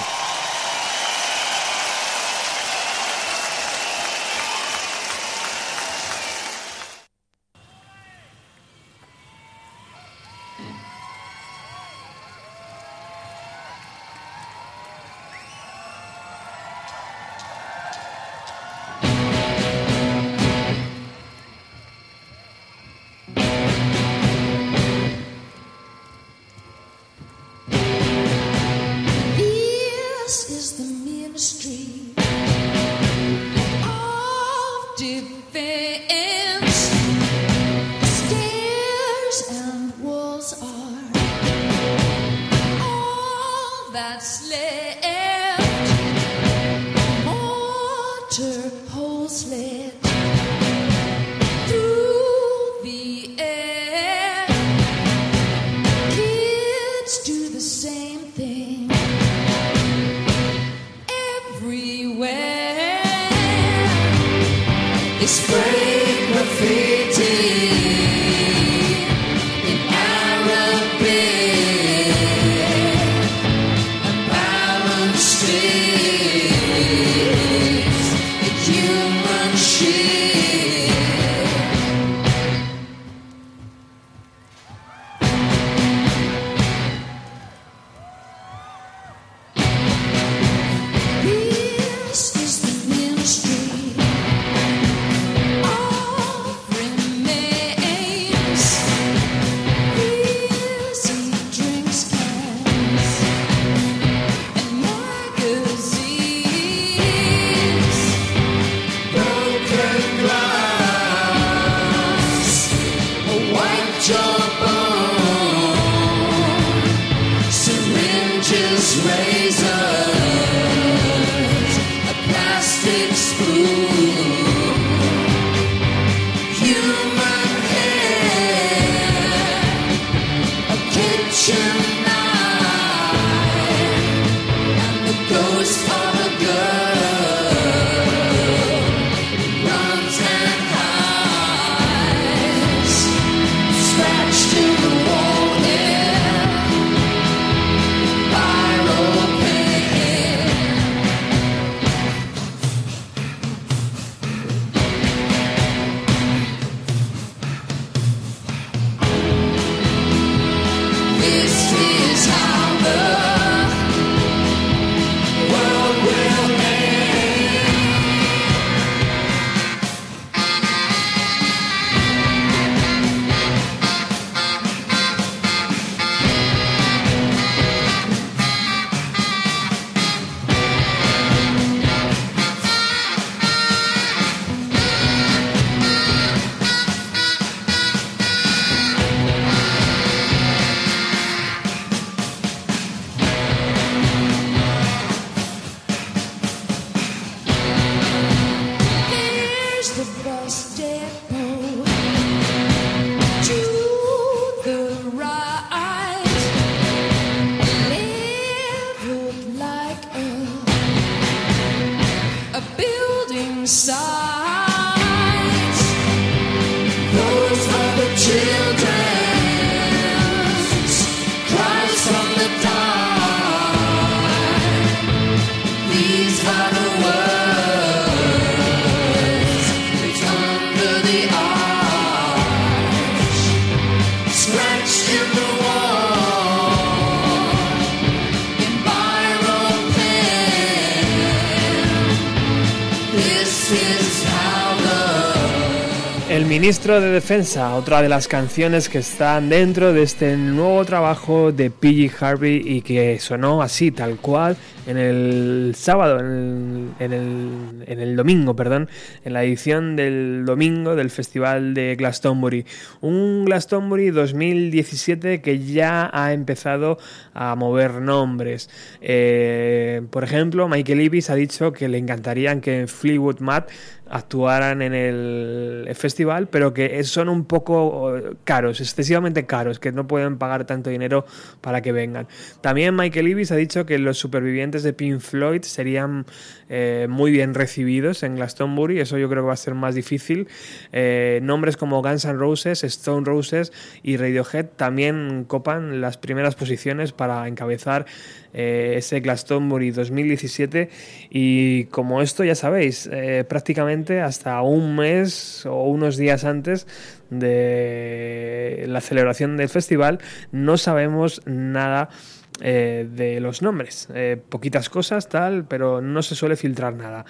Speaker 2: El ministro de Defensa, otra de las canciones que están dentro de este nuevo trabajo de PG Harvey y que sonó así, tal cual, en el sábado, en el, en el- en el domingo, perdón, en la edición del domingo del Festival de Glastonbury. Un Glastonbury 2017 que ya ha empezado a mover nombres. Eh, por ejemplo, Michael Ibis ha dicho que le encantaría que Fleetwood Mac actuaran en el festival, pero que son un poco eh, caros, excesivamente caros, que no pueden pagar tanto dinero para que vengan. También Michael Ibis ha dicho que los supervivientes de Pink Floyd serían eh, muy bien recibidos en Glastonbury, eso yo creo que va a ser más difícil. Eh, nombres como Guns N' Roses, Stone Roses y Radiohead también copan las primeras posiciones para encabezar eh, ese Glastonbury 2017 y como esto ya sabéis, prácticamente hasta un mes o unos días antes de la celebración del festival no sabemos nada eh, de los nombres. Eh, poquitas cosas, tal, pero no se suele filtrar nada.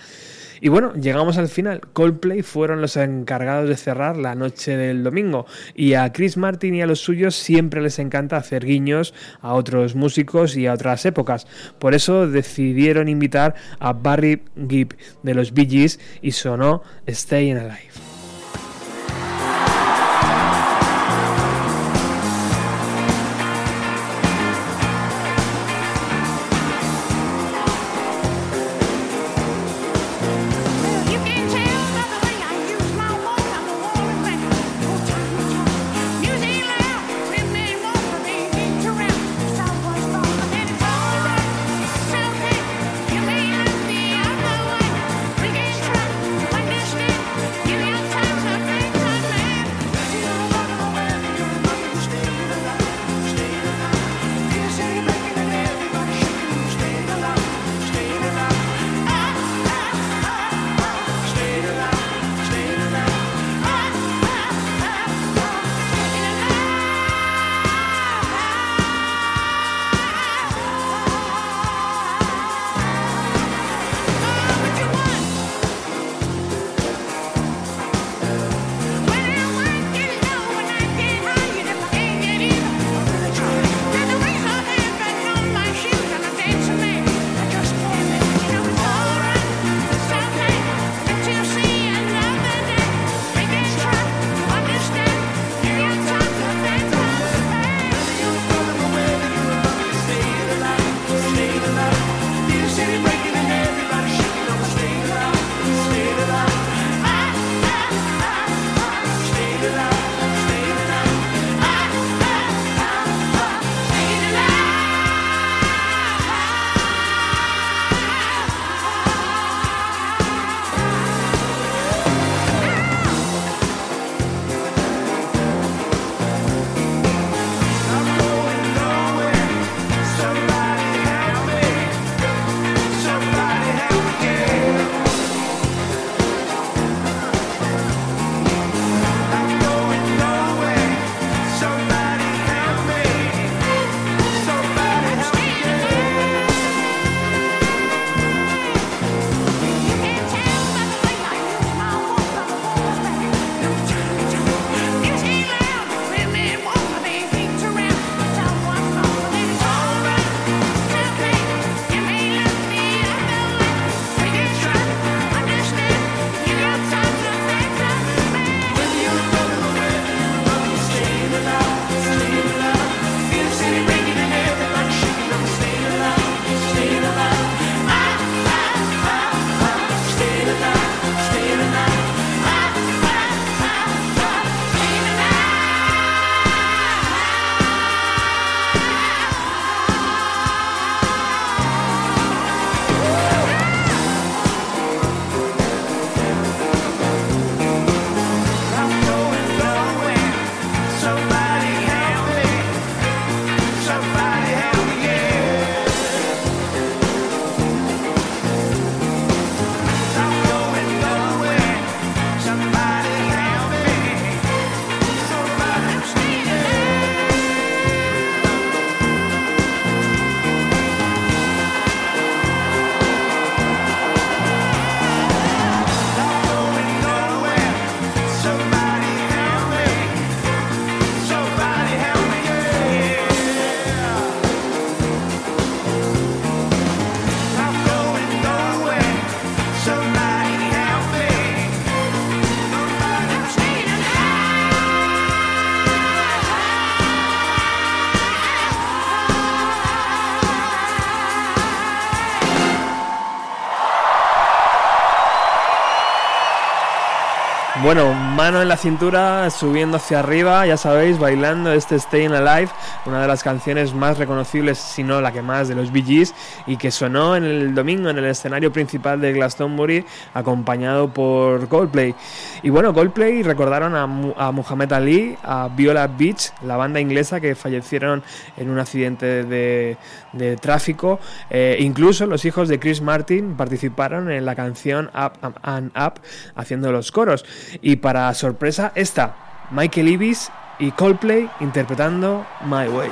Speaker 2: Y bueno, llegamos al final. Coldplay fueron los encargados de cerrar la noche del domingo. Y a Chris Martin y a los suyos siempre les encanta hacer guiños a otros músicos y a otras épocas. Por eso decidieron invitar a Barry Gibb de los Bee Gees y sonó Staying Alive. Bueno, mano en la cintura, subiendo hacia arriba, ya sabéis, bailando este Staying Alive, una de las canciones más reconocibles, si no la que más, de los Bee Gees, y que sonó en el domingo en el escenario principal de Glastonbury, acompañado por Coldplay. Y bueno, Coldplay recordaron a, a Muhammad Ali, a Viola Beach, la banda inglesa que fallecieron en un accidente de, tráfico. Eh, incluso los hijos de Chris Martin participaron en la canción Up and Up haciendo los coros. Y para sorpresa, esta, Michael Ibis y Coldplay interpretando My Way.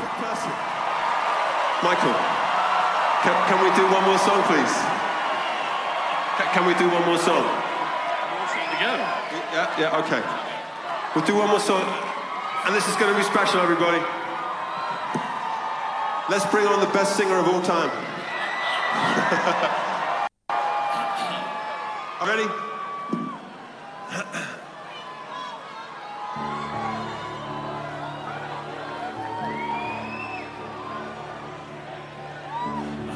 Speaker 14: Michael, can, we do one more song, please? Can we do one more song? Yeah, yeah, okay. We'll do one more song, and this is going to be special, everybody. Let's bring on the best singer of all time. Ready?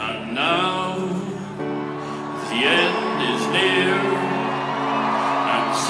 Speaker 15: And now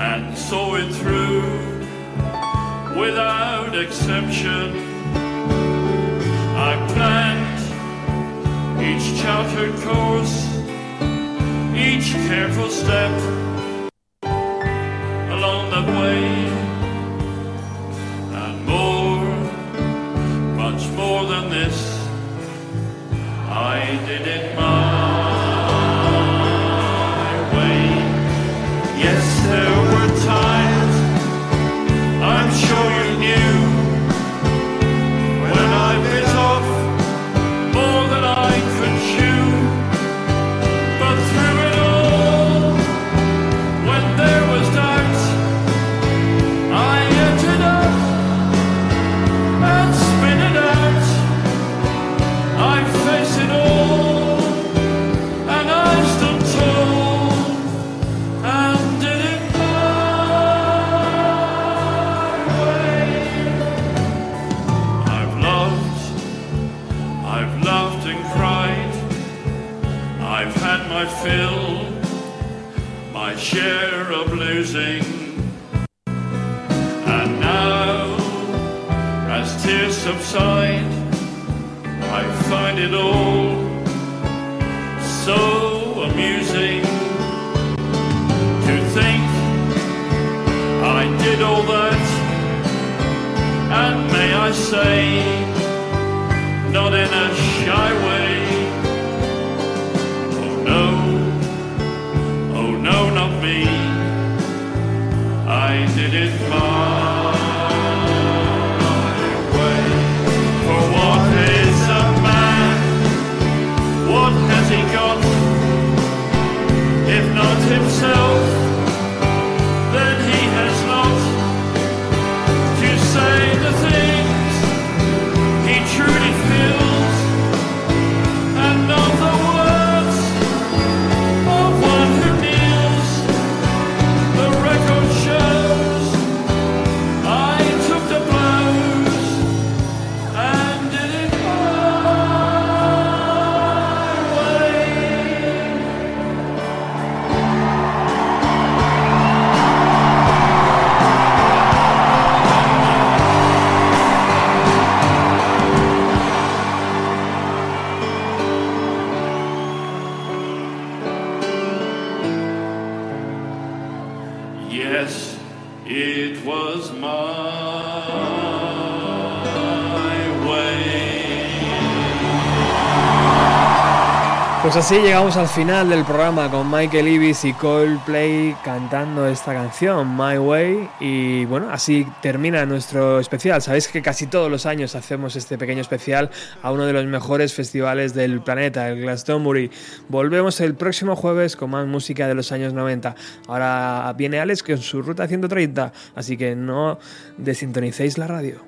Speaker 15: and saw it through without exception. I planned each chartered course, each careful step along the way,
Speaker 2: Pues así llegamos al final del programa con Michael Ibis y Coldplay cantando esta canción, My Way. Y bueno, así termina nuestro especial. Sabéis que casi todos los años hacemos este pequeño especial a uno de los mejores festivales del planeta, el Glastonbury. Volvemos el próximo jueves con más música de los años 90. Ahora viene Alex con su ruta 130, así que no desintonicéis la radio.